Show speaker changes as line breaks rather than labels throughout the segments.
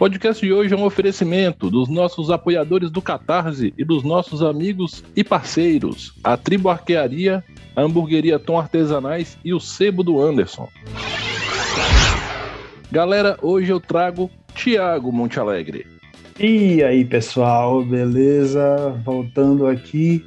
Podcast de hoje é um oferecimento dos nossos apoiadores do Catarse e dos nossos amigos e parceiros, a Tribo Arquearia, a Hamburgueria Tom Artesanais e o Sebo do Anderson. Galera, hoje eu trago Tiago Monte Alegre.
E aí, pessoal, beleza? Voltando aqui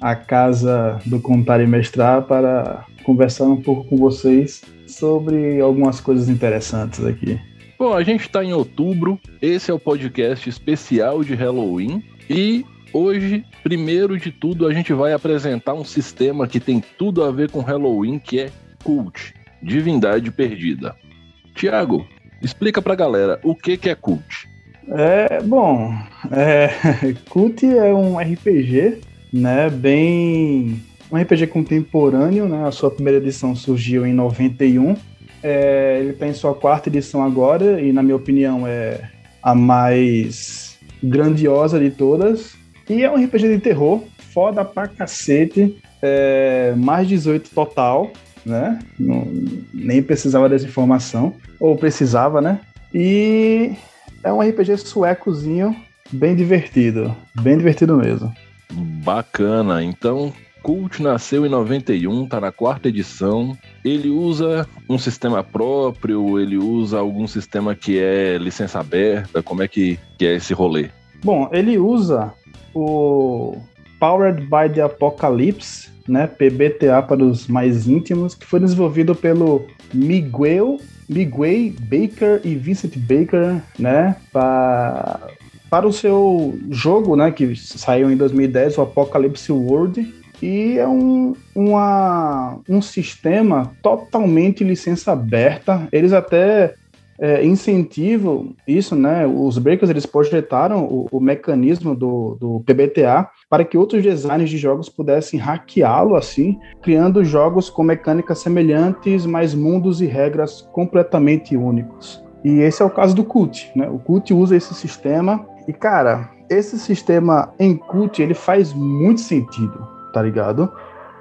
à casa do Contar e Mestrar para conversar um pouco com vocês sobre algumas coisas interessantes aqui.
Bom, a gente está em outubro, esse é o podcast especial de Halloween e hoje, primeiro de tudo, a gente vai apresentar um sistema que tem tudo a ver com Halloween, que é Cult, Divindade Perdida. Tiago, explica pra galera o que, que é Cult.
É, bom, é, Cult é um RPG, né, bem... um RPG contemporâneo, né, a sua primeira edição surgiu em 91, é, ele tem sua quarta edição agora, e na minha opinião é a mais grandiosa de todas, e é um RPG de terror, foda pra cacete, é, mais 18 total, né, Não, nem precisava dessa informação, ou precisava, né, e é um RPG suecozinho bem divertido. Bem divertido mesmo.
Bacana. Então, Cult nasceu em 91, tá na quarta edição. Ele usa um sistema próprio, ele usa algum sistema que é licença aberta, como é que, que é esse rolê?
Bom, ele usa o Powered by the Apocalypse, né, PBTA para os mais íntimos, que foi desenvolvido pelo Miguel Miguel Baker e Vincent Baker, né, para para o seu jogo, né, que saiu em 2010, o Apocalypse World, e é um, uma, um sistema totalmente licença aberta. Eles até é, incentivam isso, né? Os breakers eles projetaram o, o mecanismo do, do PBTA para que outros designers de jogos pudessem hackeá-lo assim, criando jogos com mecânicas semelhantes, mas mundos e regras completamente únicos. E esse é o caso do Cult, né? O Cult usa esse sistema e cara, esse sistema em Cult ele faz muito sentido, tá ligado?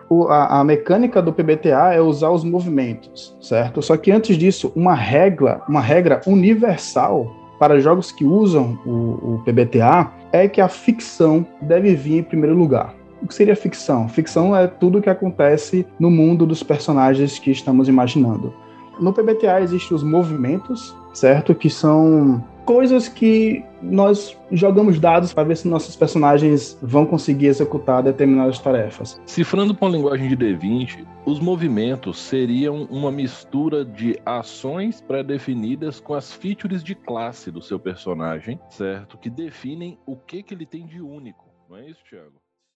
O, a, a, mecânica do PBTA é usar os movimentos, certo? Só que antes disso, uma regra, uma regra universal para jogos que usam o, o PBTA é que a ficção deve vir em primeiro lugar. O que seria ficção? Ficção é tudo o que acontece no mundo dos personagens que estamos imaginando. No PBTA existem os movimentos, certo? Que são coisas que nós jogamos dados para ver se nossos personagens vão conseguir executar determinadas tarefas.
Cifrando com a linguagem de D20, os movimentos seriam uma mistura de ações pré-definidas com as features de classe do seu personagem, certo? Que definem o que, que ele tem de único. Não é isso, Thiago?